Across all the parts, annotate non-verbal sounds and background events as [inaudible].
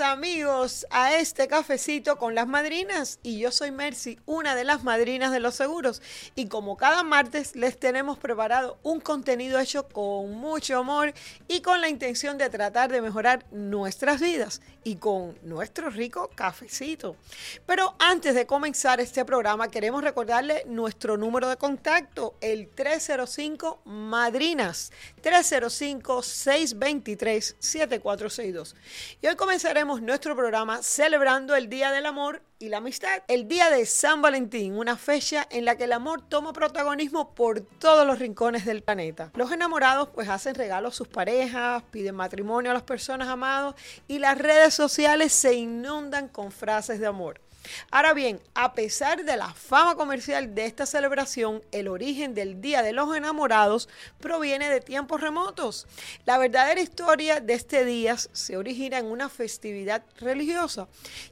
Amigos a este cafecito con las madrinas y yo soy Mercy, una de las madrinas de los seguros y como cada martes les tenemos preparado un contenido hecho con mucho amor y con la intención de tratar de mejorar nuestras vidas y con nuestro rico cafecito. Pero antes de comenzar este programa queremos recordarle nuestro número de contacto, el 305 Madrinas, 305 623 7462. Y hoy comenzaremos nuestro programa celebrando el Día del Amor y la Amistad, el Día de San Valentín, una fecha en la que el amor toma protagonismo por todos los rincones del planeta. Los enamorados pues hacen regalos a sus parejas, piden matrimonio a las personas amadas y las redes sociales se inundan con frases de amor. Ahora bien, a pesar de la fama comercial de esta celebración, el origen del Día de los Enamorados proviene de tiempos remotos. La verdadera historia de este día se origina en una festividad religiosa,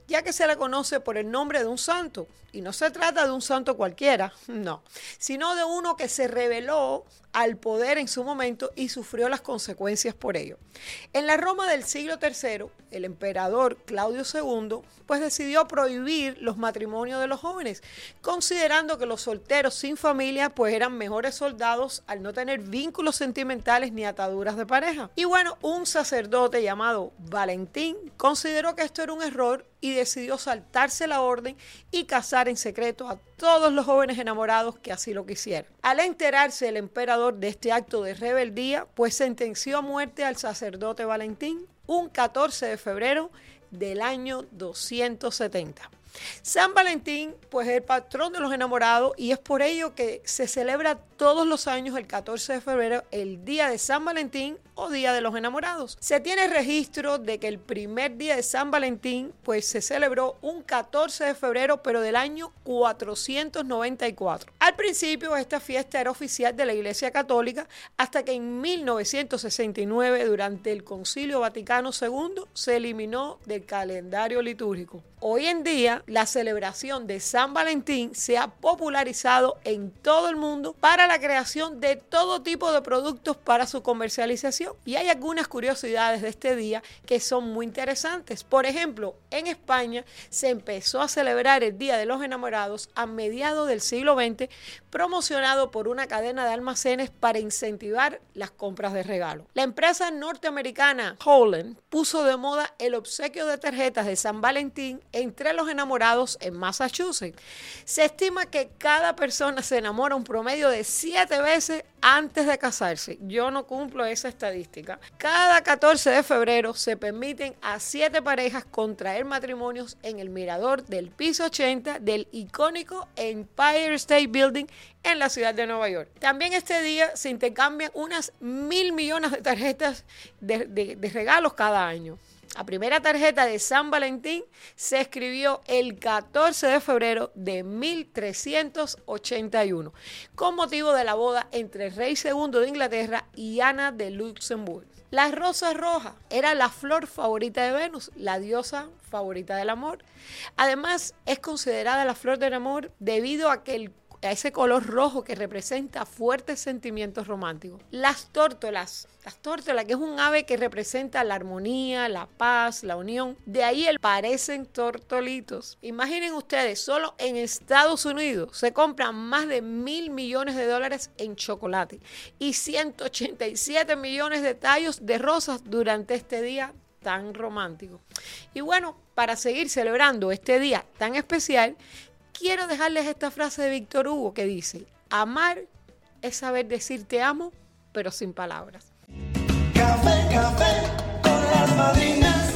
ya que se la conoce por el nombre de un santo. Y no se trata de un santo cualquiera, [laughs] no, sino de uno que se reveló al poder en su momento y sufrió las consecuencias por ello. En la Roma del siglo III, el emperador Claudio II pues decidió prohibir los matrimonios de los jóvenes, considerando que los solteros sin familia pues eran mejores soldados al no tener vínculos sentimentales ni ataduras de pareja. Y bueno, un sacerdote llamado Valentín consideró que esto era un error y decidió saltarse la orden y en secreto a todos los jóvenes enamorados que así lo quisieran. Al enterarse el emperador de este acto de rebeldía, pues sentenció a muerte al sacerdote Valentín un 14 de febrero del año 270. San Valentín, pues es el patrón de los enamorados y es por ello que se celebra todos los años el 14 de febrero el día de San Valentín o Día de los Enamorados. Se tiene registro de que el primer día de San Valentín pues se celebró un 14 de febrero pero del año 494. Al principio esta fiesta era oficial de la Iglesia Católica hasta que en 1969 durante el Concilio Vaticano II se eliminó del calendario litúrgico. Hoy en día la celebración de San Valentín se ha popularizado en todo el mundo para la creación de todo tipo de productos para su comercialización. Y hay algunas curiosidades de este día que son muy interesantes. Por ejemplo, en España se empezó a celebrar el Día de los Enamorados a mediados del siglo XX, promocionado por una cadena de almacenes para incentivar las compras de regalo. La empresa norteamericana Holland puso de moda el obsequio de tarjetas de San Valentín entre los enamorados en Massachusetts. Se estima que cada persona se enamora un promedio de siete veces antes de casarse. Yo no cumplo esa estadística. Cada 14 de febrero se permiten a siete parejas contraer matrimonios en el mirador del piso 80 del icónico Empire State Building en la ciudad de Nueva York. También este día se intercambian unas mil millones de tarjetas de, de regalos cada año. La primera tarjeta de San Valentín se escribió el 14 de febrero de 1381 con motivo de la boda entre el rey segundo de Inglaterra y Ana de Luxemburgo. La rosa roja era la flor favorita de Venus, la diosa favorita del amor. Además, es considerada la flor del amor debido a que el a ese color rojo que representa fuertes sentimientos románticos. Las tórtolas, las tórtolas, que es un ave que representa la armonía, la paz, la unión. De ahí el parecen tortolitos. Imaginen ustedes, solo en Estados Unidos se compran más de mil millones de dólares en chocolate y 187 millones de tallos de rosas durante este día tan romántico. Y bueno, para seguir celebrando este día tan especial, quiero dejarles esta frase de Víctor Hugo que dice, amar es saber decir te amo, pero sin palabras. Café, café con las madrinas,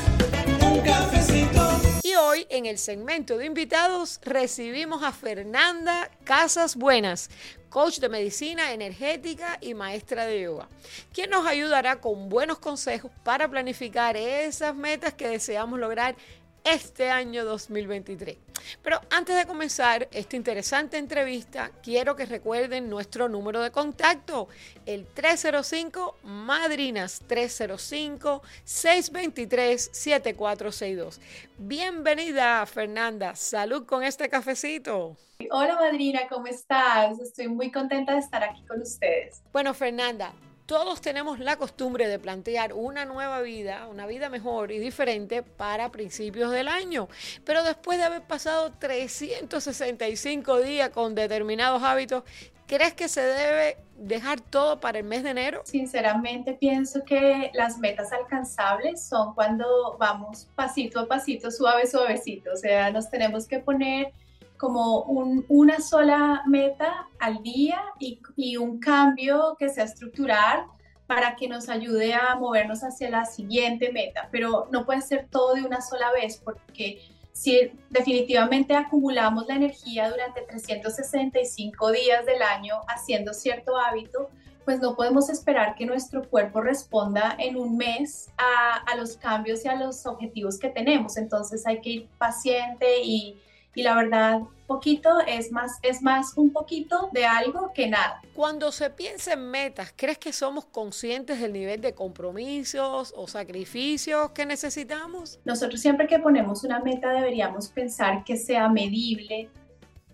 un cafecito. Y hoy en el segmento de invitados recibimos a Fernanda Casas Buenas, coach de medicina energética y maestra de yoga, quien nos ayudará con buenos consejos para planificar esas metas que deseamos lograr este año 2023. Pero antes de comenzar esta interesante entrevista, quiero que recuerden nuestro número de contacto, el 305 Madrinas 305 623 7462. Bienvenida, Fernanda. Salud con este cafecito. Hola, madrina, ¿cómo estás? Estoy muy contenta de estar aquí con ustedes. Bueno, Fernanda, Todos tenemos la costumbre de plantear una nueva vida, una vida mejor y diferente para principios del año. Pero después de haber pasado 365 días con determinados hábitos, ¿crees que se debe dejar todo para el mes de enero? Sinceramente pienso que las metas alcanzables son cuando vamos pasito a pasito, suave, suavecito. O sea, nos tenemos que poner como una sola meta al día y, y, un cambio que sea estructural para que nos ayude a movernos hacia la siguiente meta, pero no puede ser todo de una sola vez porque si definitivamente acumulamos la energía durante 365 días del año haciendo cierto hábito, pues no podemos esperar que nuestro cuerpo responda en un mes a, a los cambios y a los objetivos que tenemos. Entonces hay que ir paciente y, y la verdad poquito es más es más un poquito de algo que nada. Cuando se piensa en metas, ¿crees que somos conscientes del nivel de compromisos o sacrificios que necesitamos? Nosotros siempre que ponemos una meta deberíamos pensar que sea medible,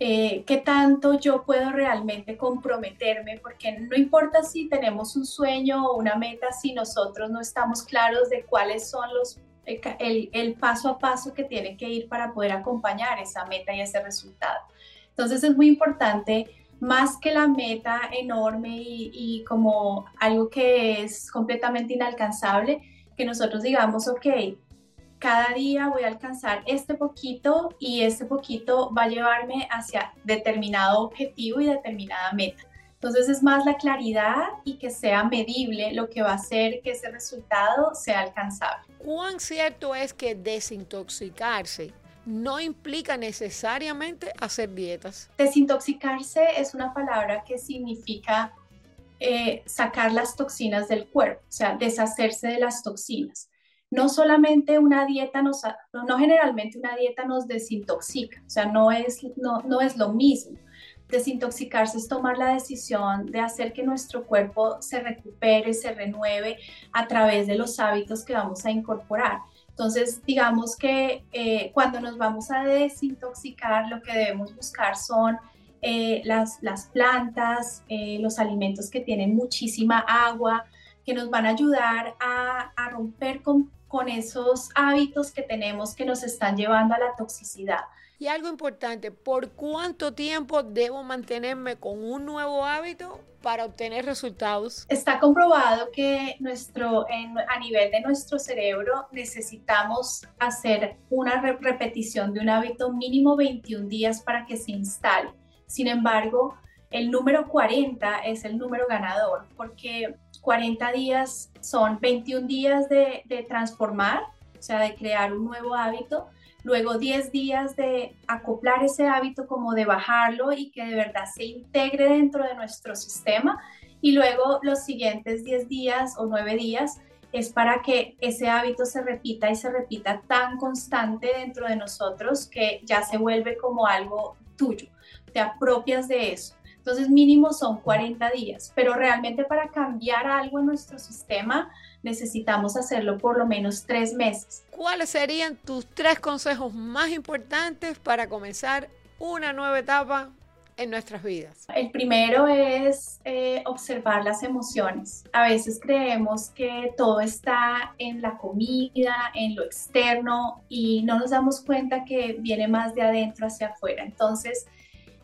eh, qué tanto yo puedo realmente comprometerme, porque no importa si tenemos un sueño o una meta, si nosotros no estamos claros de cuáles son los el, paso a paso que tiene que ir para poder acompañar esa meta y ese resultado. Entonces es muy importante, más que la meta enorme y, y como algo que es completamente inalcanzable, que nosotros digamos, ok, cada día voy a alcanzar este poquito y este poquito va a llevarme hacia determinado objetivo y determinada meta. Entonces es más la claridad y que sea medible lo que va a hacer que ese resultado sea alcanzable. ¿Cuán cierto es que desintoxicarse no implica necesariamente hacer dietas? Desintoxicarse es una palabra que significa eh, sacar las toxinas del cuerpo, o sea, deshacerse de las toxinas. No solamente una dieta nos, no generalmente una dieta nos desintoxica, o sea, no es, no, no es lo mismo Desintoxicarse es tomar la decisión de hacer que nuestro cuerpo se recupere, se renueve a través de los hábitos que vamos a incorporar. Entonces, digamos que eh, cuando nos vamos a desintoxicar, lo que debemos buscar son eh, las, plantas, eh, los alimentos que tienen muchísima agua, que nos van a ayudar a, romper con esos hábitos que tenemos que nos están llevando a la toxicidad. Y algo importante, ¿por cuánto tiempo debo mantenerme con un nuevo hábito para obtener resultados? Está comprobado que nuestro, a nivel de nuestro cerebro necesitamos hacer una repetición de un hábito mínimo 21 días para que se instale. Sin embargo, el número 40 es el número ganador porque 40 días son 21 días de, de transformar, o sea, de crear un nuevo hábito luego 10 días de acoplar ese hábito como de bajarlo y que de verdad se integre dentro de nuestro sistema y luego los siguientes 10 días o 9 días es para que ese hábito se repita y se repita tan constante dentro de nosotros que ya se vuelve como algo tuyo, te apropias de eso. Entonces mínimo son 40 días, pero realmente para cambiar algo en nuestro sistema necesitamos hacerlo por lo menos tres meses. ¿Cuáles serían tus tres consejos más importantes para comenzar una nueva etapa en nuestras vidas? El primero es eh, observar las emociones. A veces creemos que todo está en la comida, en lo externo y no nos damos cuenta que viene más de adentro hacia afuera. Entonces,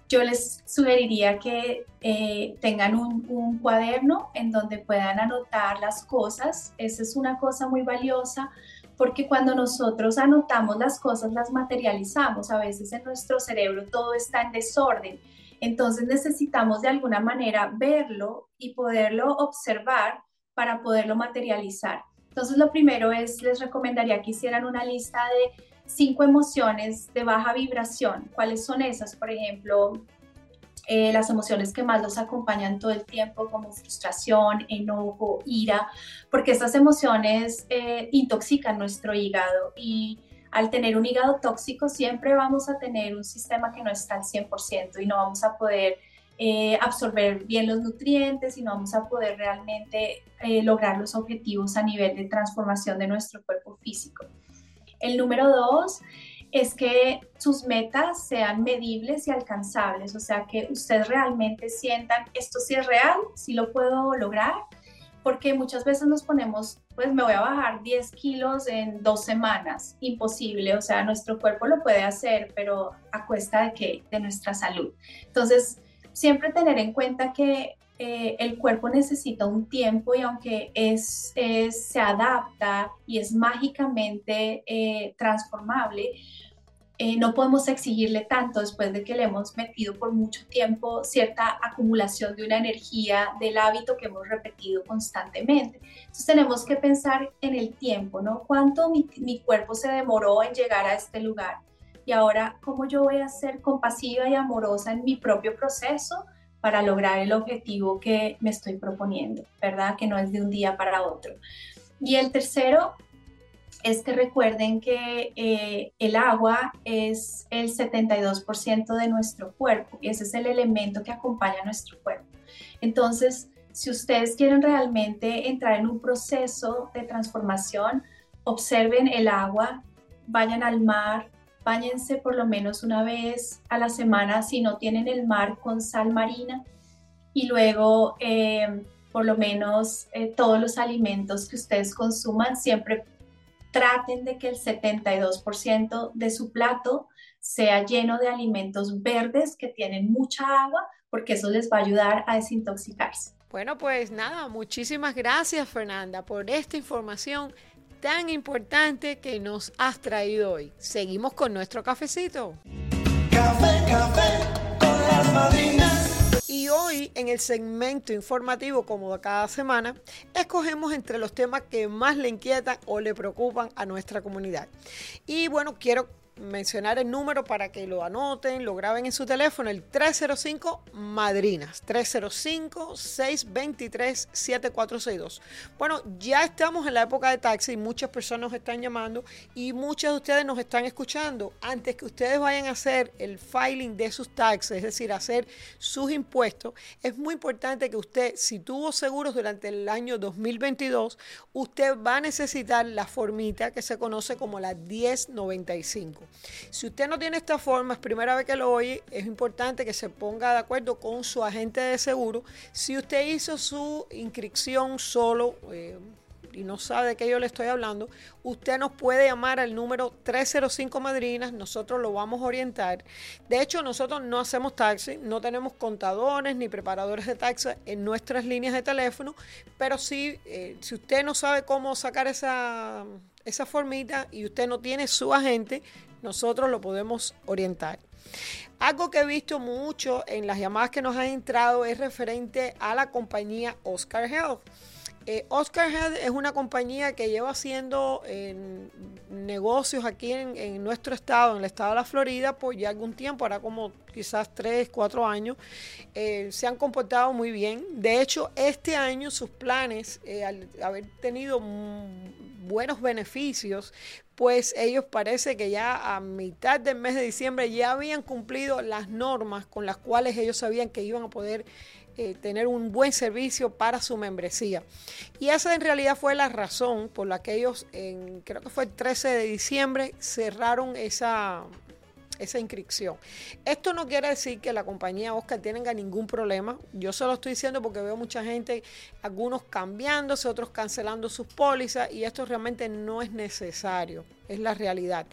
yo les sugeriría que eh, tengan un, cuaderno en donde puedan anotar las cosas. Esa es una cosa muy valiosa porque cuando nosotros anotamos las cosas las materializamos. A veces en nuestro cerebro todo está en desorden. Entonces necesitamos de alguna manera verlo y poderlo observar para poderlo materializar. Entonces lo primero es, les recomendaría que hicieran una lista de cinco emociones de baja vibración. ¿Cuáles son esas? Por ejemplo, eh, las emociones que más los acompañan todo el tiempo, como frustración, enojo, ira, porque estas emociones eh, intoxican nuestro hígado y al tener un hígado tóxico siempre vamos a tener un sistema que no está al 100% y no vamos a poder eh, absorber bien los nutrientes y no vamos a poder realmente lograr los objetivos a nivel de transformación de nuestro cuerpo físico. El número dos es que sus metas sean medibles y alcanzables, o sea, que ustedes realmente sientan, esto sí es real, sí lo puedo lograr, porque muchas veces nos ponemos, pues me voy a bajar 10 kilos en dos semanas, imposible, o sea, nuestro cuerpo lo puede hacer, pero a cuesta de qué? De nuestra salud. Entonces, siempre tener en cuenta que eh, el cuerpo necesita un tiempo y aunque es, se adapta y es mágicamente eh, transformable, eh, no podemos exigirle tanto después de que le hemos metido por mucho tiempo cierta acumulación de una energía del hábito que hemos repetido constantemente. Entonces tenemos que pensar en el tiempo, ¿no? ¿Cuánto mi, mi cuerpo se demoró en llegar a este lugar? Y ahora, ¿cómo yo voy a ser compasiva y amorosa en mi propio proceso para lograr el objetivo que me estoy proponiendo, ¿verdad? Que no es de un día para otro. Y el tercero es que recuerden que eh, el agua es el 72% de nuestro cuerpo y ese es el elemento que acompaña a nuestro cuerpo. Entonces, si ustedes quieren realmente entrar en un proceso de transformación, observen el agua, vayan al mar, báñense por lo menos una vez a la semana si no tienen el mar con sal marina y luego eh, por lo menos eh, todos los alimentos que ustedes consuman siempre traten de que el 72% de su plato sea lleno de alimentos verdes que tienen mucha agua, porque eso les va a ayudar a desintoxicarse. Bueno, pues nada, muchísimas gracias Fernanda por esta información tan importante que nos has traído hoy. Seguimos con nuestro cafecito. Café, café con las madrinas. Y hoy en el segmento informativo como cada semana, escogemos entre los temas que más le inquietan o le preocupan a nuestra comunidad. Y bueno, quiero mencionar el número para que lo anoten, lo graben en su teléfono, el 305 Madrinas, 305-623-7462. Bueno, ya estamos en la época de taxi, muchas personas nos están llamando y muchos de ustedes nos están escuchando. Antes que ustedes vayan a hacer el filing de sus taxes, es decir, hacer sus impuestos, es muy importante que usted, si tuvo seguros durante el año 2022, usted va a necesitar la formita que se conoce como la 1095. Si usted no tiene esta forma, es primera vez que lo oye, es importante que se ponga de acuerdo con su agente de seguro. Si usted hizo su inscripción solo, eh, y no sabe de qué yo le estoy hablando, usted nos puede llamar al número 305 Madrinas, nosotros lo vamos a orientar. De hecho, nosotros no hacemos taxi, no tenemos contadores ni preparadores de taxi en nuestras líneas de teléfono, pero sí, eh, si usted no sabe cómo sacar esa, esa formita y usted no tiene su agente, nosotros lo podemos orientar. Algo que he visto mucho en las llamadas que nos han entrado es referente a la compañía Oscar Health. Eh, Oscar Health es una compañía que lleva haciendo negocios aquí en, nuestro estado, en el estado de la Florida, por ya algún tiempo, ahora como quizás 3, 4 años. Eh, se han comportado muy bien. De hecho, este año sus planes, eh, al haber tenido buenos beneficios, pues ellos parece que ya a mitad del mes de diciembre ya habían cumplido las normas con las cuales ellos sabían que iban a poder eh, tener un buen servicio para su membresía. Y esa en realidad fue la razón por la que ellos, en, creo que fue el 13 de diciembre, cerraron esa, esa inscripción. Esto no quiere decir que la compañía Oscar tenga ningún problema. Yo se lo estoy diciendo porque veo mucha gente, algunos cambiándose, otros cancelando sus pólizas y esto realmente no es necesario. Es la realidad.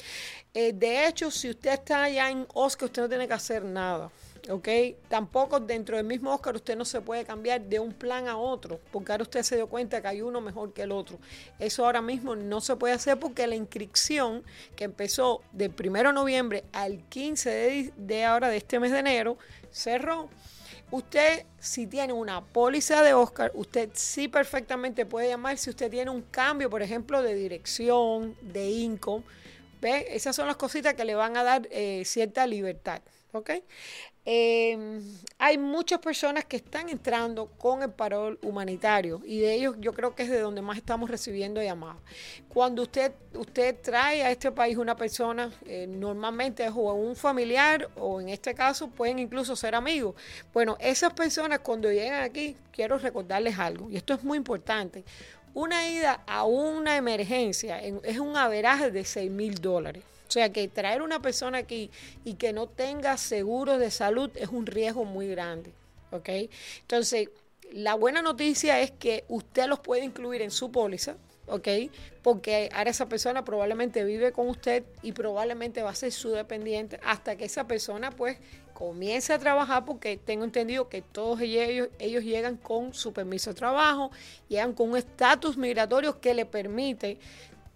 Eh, de hecho, si usted está allá en Oscar, usted no tiene que hacer nada. ¿Ok? Tampoco dentro del mismo Oscar usted no se puede cambiar de un plan a otro, porque ahora usted se dio cuenta que hay uno mejor que el otro. Eso ahora mismo no se puede hacer porque la inscripción que empezó del 1 de noviembre al 15 de, ahora de este mes de enero cerró. Usted, si tiene una póliza de Oscar, usted sí perfectamente puede llamar si usted tiene un cambio, por ejemplo, de dirección, de income. ¿Ve? Esas son las cositas que le van a dar eh, cierta libertad. ¿ok? Em, hay muchas personas que están entrando con el parol humanitario y de ellos yo creo que es de donde más estamos recibiendo llamadas. Cuando usted, usted trae a este país una persona, eh, normalmente es un familiar o en este caso pueden incluso ser amigos. Bueno, esas personas cuando llegan aquí, quiero recordarles algo y esto es muy importante. Una ida a una emergencia es un averaje de 6 mil dólares. O sea que traer una persona aquí y que no tenga seguro de salud es un riesgo muy grande. ¿Ok? Entonces, La buena noticia es que usted los puede incluir en su póliza, ¿ok? Porque ahora esa persona probablemente vive con usted y probablemente va a ser su dependiente hasta que esa persona pues comience a trabajar porque tengo entendido que todos ellos, ellos llegan con su permiso de trabajo, llegan con un estatus migratorio que le permite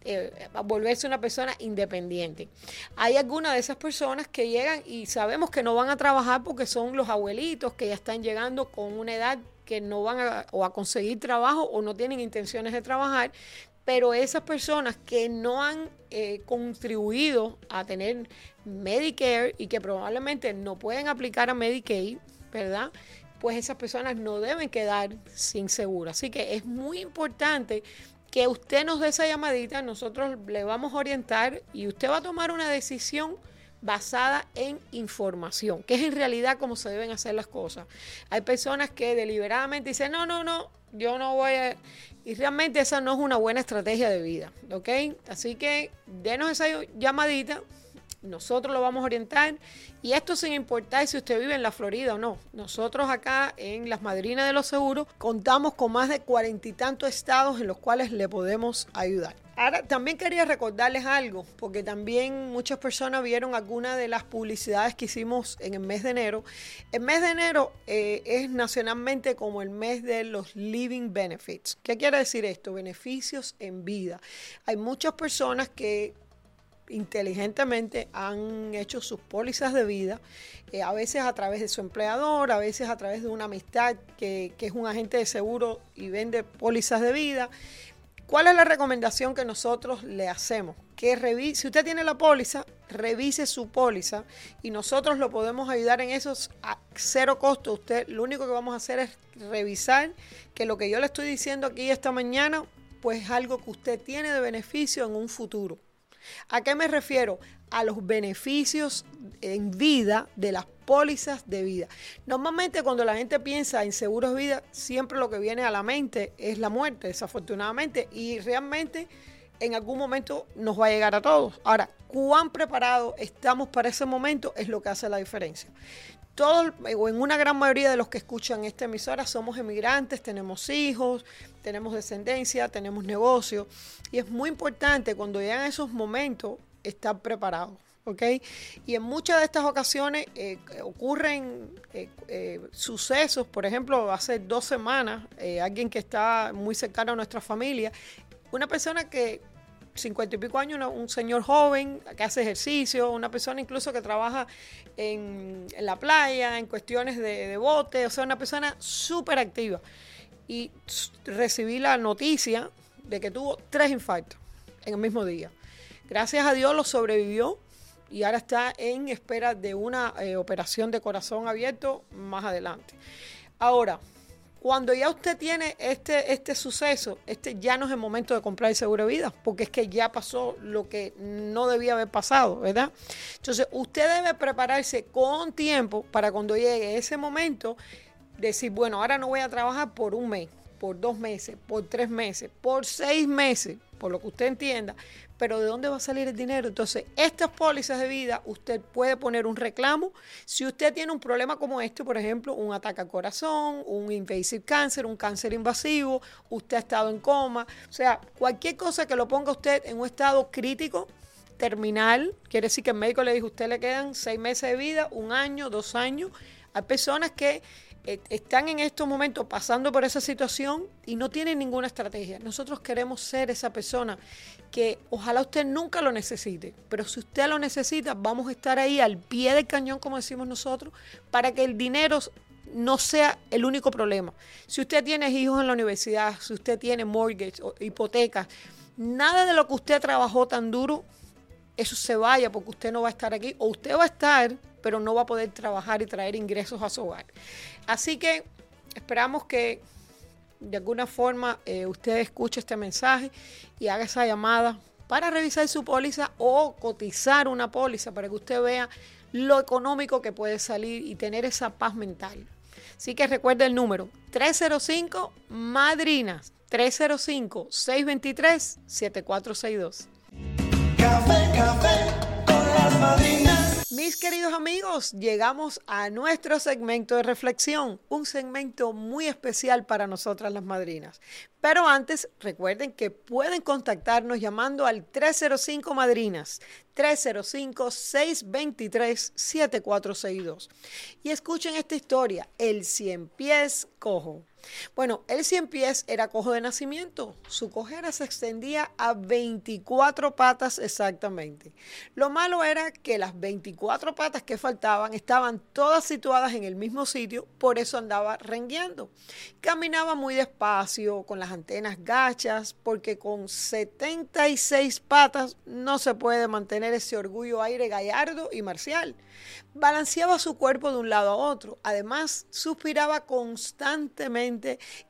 eh, volverse una persona independiente. Hay algunas de esas personas que llegan y sabemos que no van a trabajar porque son los abuelitos que ya están llegando con una edad que no van a, o a conseguir trabajo o no tienen intenciones de trabajar, pero esas personas que no han eh, contribuido a tener Medicare y que probablemente no pueden aplicar a Medicaid, ¿verdad? Pues esas personas no deben quedar sin seguro. Así que es muy importante que usted nos dé esa llamadita, nosotros le vamos a orientar y usted va a tomar una decisión basada en información, que es en realidad como se deben hacer las cosas. Hay personas que deliberadamente dicen, no, no, no, yo no voy a... Y realmente esa no es una buena estrategia de vida, ¿ok? Así que denos esa llamadita, nosotros lo vamos a orientar y esto sin importar si usted vive en la Florida o no. Nosotros acá en las Madrinas de los Seguros contamos con más de cuarenta y tantos estados en los cuales le podemos ayudar. Ahora, también quería recordarles algo, porque también muchas personas vieron algunas de las publicidades que hicimos en el mes de enero. El mes de enero eh, es nacionalmente como el mes de los living benefits. ¿Qué quiere decir esto? Beneficios en vida. Hay muchas personas que inteligentemente han hecho sus pólizas de vida, eh, a veces a través de su empleador, a veces a través de una amistad que, que es un agente de seguro y vende pólizas de vida. ¿Cuál es la recomendación que nosotros le hacemos? Que revise, si usted tiene la póliza, revise su póliza y nosotros lo podemos ayudar en eso a cero costo. Usted lo único que vamos a hacer es revisar que lo que yo le estoy diciendo aquí esta mañana, pues es algo que usted tiene de beneficio en un futuro. ¿A qué me refiero? A los beneficios en vida de las pólizas de vida. Normalmente cuando la gente piensa en seguros de vida, siempre lo que viene a la mente es la muerte, desafortunadamente, y realmente en algún momento nos va a llegar a todos. Ahora, cuán preparados estamos para ese momento es lo que hace la diferencia. Todos, o en una gran mayoría de los que escuchan esta emisora somos emigrantes, tenemos hijos, tenemos descendencia, tenemos negocio. Y es muy importante cuando llegan esos momentos estar preparados. ¿ok? Y en muchas de estas ocasiones eh, ocurren eh, eh, sucesos, por ejemplo, hace dos semanas, alguien que está muy cercano a nuestra familia, una persona que cincuenta y pico años, un señor joven que hace ejercicio, una persona incluso que trabaja en, la playa, en cuestiones de, de bote, o sea, una persona súper activa y recibí la noticia de que tuvo tres infartos en el mismo día. Gracias a Dios lo sobrevivió y ahora está en espera de una eh, operación de corazón abierto más adelante. Ahora, cuando ya usted tiene este, este suceso, este ya no es el momento de comprar el seguro de vida, porque es que ya pasó lo que no debía haber pasado, ¿verdad? Entonces, usted debe prepararse con tiempo para cuando llegue ese momento decir, bueno, ahora no voy a trabajar por un mes, por dos meses, por tres meses, por seis meses, por lo que usted entienda, pero ¿de dónde va a salir el dinero? Entonces, estas pólizas de vida, usted puede poner un reclamo. Si usted tiene un problema como este, por ejemplo, un ataque al corazón, un invasive cáncer, un cáncer invasivo, usted ha estado en coma, o sea, cualquier cosa que lo ponga usted en un estado crítico, terminal, quiere decir que el médico le dijo, usted le quedan seis meses de vida, un año, dos años. Personas que eh, están en estos momentos pasando por esa situación y no tienen ninguna estrategia. Nosotros queremos ser esa persona que ojalá usted nunca lo necesite, pero si usted lo necesita, vamos a estar ahí al pie del cañón, como decimos nosotros, para que el dinero no sea el único problema. Si usted tiene hijos en la universidad, si usted tiene mortgage o hipotecas, nada de lo que usted trabajó tan duro, eso se vaya porque usted no va a estar aquí o usted va a estar, pero no va a poder trabajar y traer ingresos a su hogar. Así que esperamos que de alguna forma eh, usted escuche este mensaje y haga esa llamada para revisar su póliza o cotizar una póliza para que usted vea lo económico que puede salir y tener esa paz mental. Así que recuerde el número 305 Madrinas 305 623 7462. Mis queridos amigos, llegamos a nuestro segmento de reflexión, un segmento muy especial para nosotras las madrinas. Pero antes, recuerden que pueden contactarnos llamando al 305 Madrinas, 305-623-7462. Y escuchen esta historia, el cien pies cojo. Bueno, el cien pies era cojo de nacimiento. Su cojera se extendía a 24 patas exactamente. Lo malo era que las 24 patas que faltaban estaban todas situadas en el mismo sitio, por eso andaba rengueando. Caminaba muy despacio, con las antenas gachas, porque con 76 patas no se puede mantener ese orgullo aire gallardo y marcial. Balanceaba su cuerpo de un lado a otro. Además, suspiraba constantemente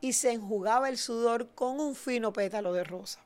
y se enjugaba el sudor con un fino pétalo de rosa.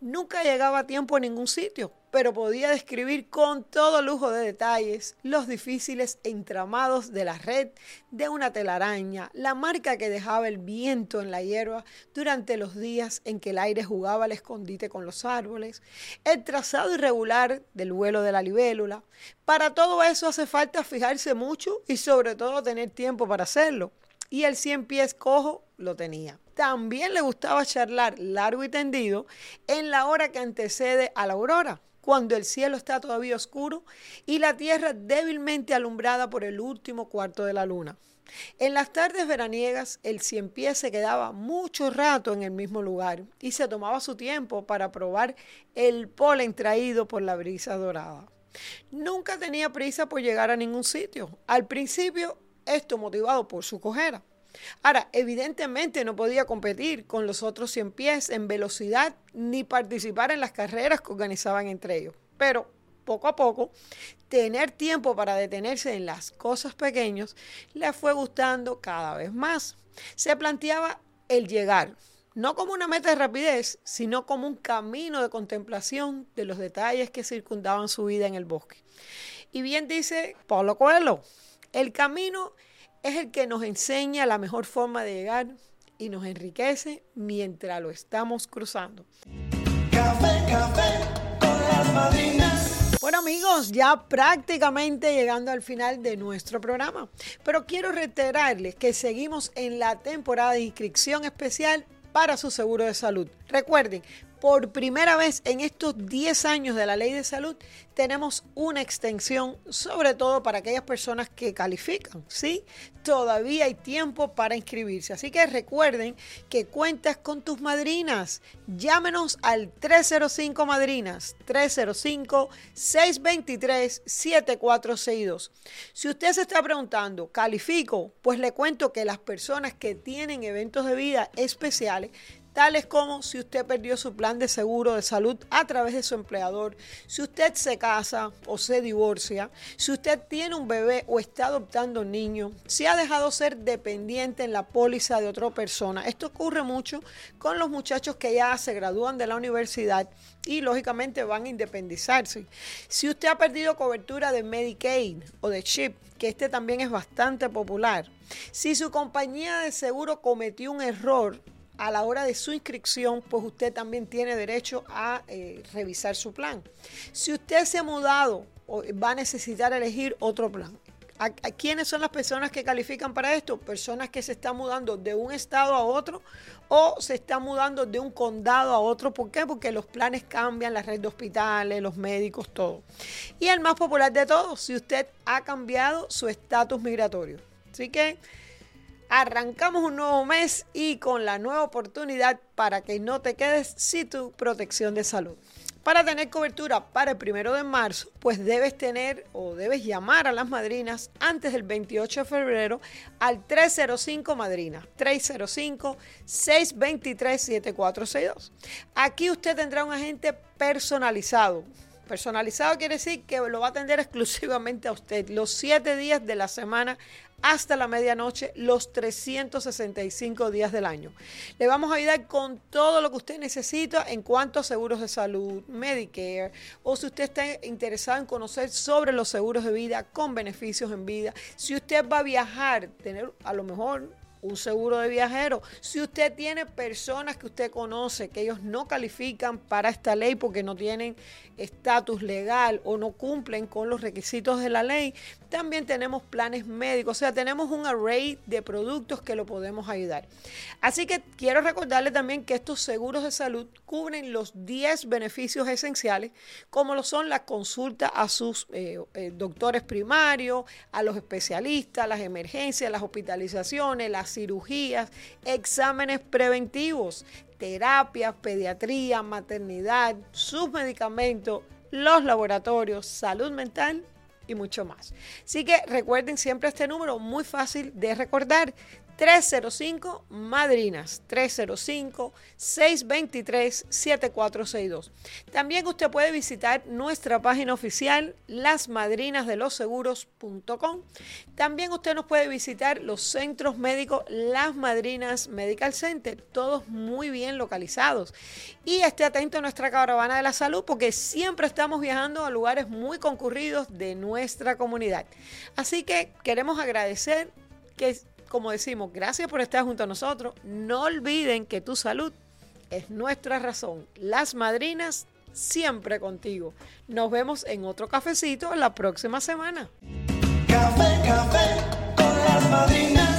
Nunca llegaba a tiempo a ningún sitio, pero podía describir con todo lujo de detalles los difíciles entramados de la red de una telaraña, la marca que dejaba el viento en la hierba durante los días en que el aire jugaba al escondite con los árboles, el trazado irregular del vuelo de la libélula. Para todo eso hace falta fijarse mucho y sobre todo tener tiempo para hacerlo. Y el cien pies cojo lo tenía también le gustaba charlar largo y tendido en la hora que antecede a la aurora, cuando el cielo está todavía oscuro y la tierra débilmente alumbrada por el último cuarto de la luna. En las tardes veraniegas, el cien pies se quedaba mucho rato en el mismo lugar y se tomaba su tiempo para probar el polen traído por la brisa dorada. Nunca tenía prisa por llegar a ningún sitio. Al principio, esto motivado por su cojera. Ahora, evidentemente no podía competir con los otros 100 pies en velocidad ni participar en las carreras que organizaban entre ellos. Pero poco a poco, tener tiempo para detenerse en las cosas pequeñas le fue gustando cada vez más. Se planteaba el llegar, no como una meta de rapidez, sino como un camino de contemplación de los detalles que circundaban su vida en el bosque. Y bien dice Pablo Coelho, el camino es el que nos enseña la mejor forma de llegar y nos enriquece mientras lo estamos cruzando. Café, café con las madrinas. Bueno amigos, ya prácticamente llegando al final de nuestro programa, pero quiero reiterarles que seguimos en la temporada de inscripción especial para su seguro de salud. Recuerden, por primera vez en estos 10 años de la ley de salud, tenemos una extensión, sobre todo para aquellas personas que califican, ¿sí? Todavía hay tiempo para inscribirse. Así que recuerden que cuentas con tus madrinas. Llámenos al 305 Madrinas, 305-623-7462. Si usted se está preguntando, ¿califico? Pues le cuento que las personas que tienen eventos de vida especiales tales como si usted perdió su plan de seguro de salud a través de su empleador, si usted se casa o se divorcia, si usted tiene un bebé o está adoptando un niño, si ha dejado ser dependiente en la póliza de otra persona. Esto ocurre mucho con los muchachos que ya se gradúan de la universidad y lógicamente van a independizarse. Si usted ha perdido cobertura de Medicaid o de CHIP, que este también es bastante popular, si su compañía de seguro cometió un error a la hora de su inscripción, pues usted también tiene derecho a eh, revisar su plan. Si usted se ha mudado, va a necesitar elegir otro plan. ¿A, quiénes son las personas que califican para esto? Personas que se están mudando de un estado a otro o se están mudando de un condado a otro. ¿Por qué? Porque los planes cambian, la red de hospitales, los médicos, todo. Y el más popular de todos, si usted ha cambiado su estatus migratorio. Así que Arrancamos un nuevo mes y con la nueva oportunidad para que no te quedes sin tu protección de salud. Para tener cobertura para el primero de marzo, pues debes tener o debes llamar a las madrinas antes del 28 de febrero al 305 Madrina, 305-623-7462. Aquí usted tendrá un agente personalizado. Personalizado quiere decir que lo va a atender [laughs] exclusivamente a usted los siete días de la semana hasta la medianoche los 365 días del año. Le vamos a ayudar con todo lo que usted necesita en cuanto a seguros de salud, Medicare, o si usted está interesado en conocer sobre los seguros de vida con beneficios en vida. Si usted va a viajar, tener a lo mejor un seguro de viajero. Si usted tiene personas que usted conoce que ellos no califican para esta ley porque no tienen estatus legal o no cumplen con los requisitos de la ley, también tenemos planes médicos, o sea, tenemos un array de productos que lo podemos ayudar. Así que quiero recordarle también que estos seguros de salud cubren los 10 beneficios esenciales, como lo son la consulta a sus eh, eh, doctores primarios, a los especialistas, las emergencias, las hospitalizaciones, cirugías, exámenes preventivos, terapias, pediatría, maternidad, sus medicamentos, los laboratorios, salud mental y mucho más. Así que recuerden siempre este número muy fácil de recordar, 305 Madrinas, 305-623-7462. También usted puede visitar nuestra página oficial, lasmadrinasdeloseguros.com. También usted nos puede visitar los centros médicos Las Madrinas Medical Center, todos muy bien localizados. Y esté atento a nuestra caravana de la salud porque siempre estamos viajando a lugares muy concurridos de nuestra comunidad. Así que queremos agradecer que como decimos, gracias por estar junto a nosotros. No olviden que tu salud es nuestra razón. Las madrinas siempre contigo. Nos vemos en otro cafecito la próxima semana. Café, café con las madrinas.